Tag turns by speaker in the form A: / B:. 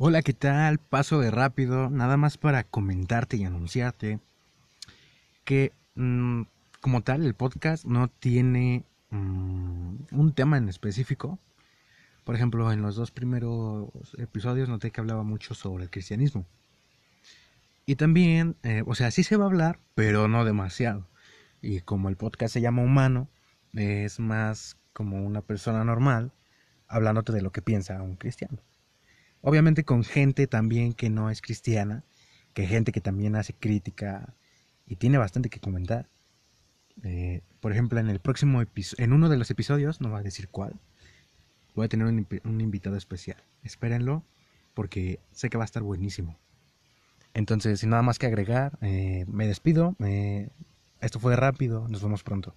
A: Hola, ¿qué tal? Paso de rápido, nada más para comentarte y anunciarte que mm, como tal el podcast no tiene mm, un tema en específico. Por ejemplo, en los dos primeros episodios noté que hablaba mucho sobre el cristianismo. Y también, eh, o sea, sí se va a hablar, pero no demasiado. Y como el podcast se llama humano, es más como una persona normal hablándote de lo que piensa un cristiano. Obviamente con gente también que no es cristiana, que gente que también hace crítica y tiene bastante que comentar. Eh, por ejemplo, en el próximo episodio, en uno de los episodios, no va a decir cuál, voy a tener un, invitado especial. Espérenlo, porque sé que va a estar buenísimo. Entonces, sin nada más que agregar, eh, me despido. esto fue rápido, nos vemos pronto.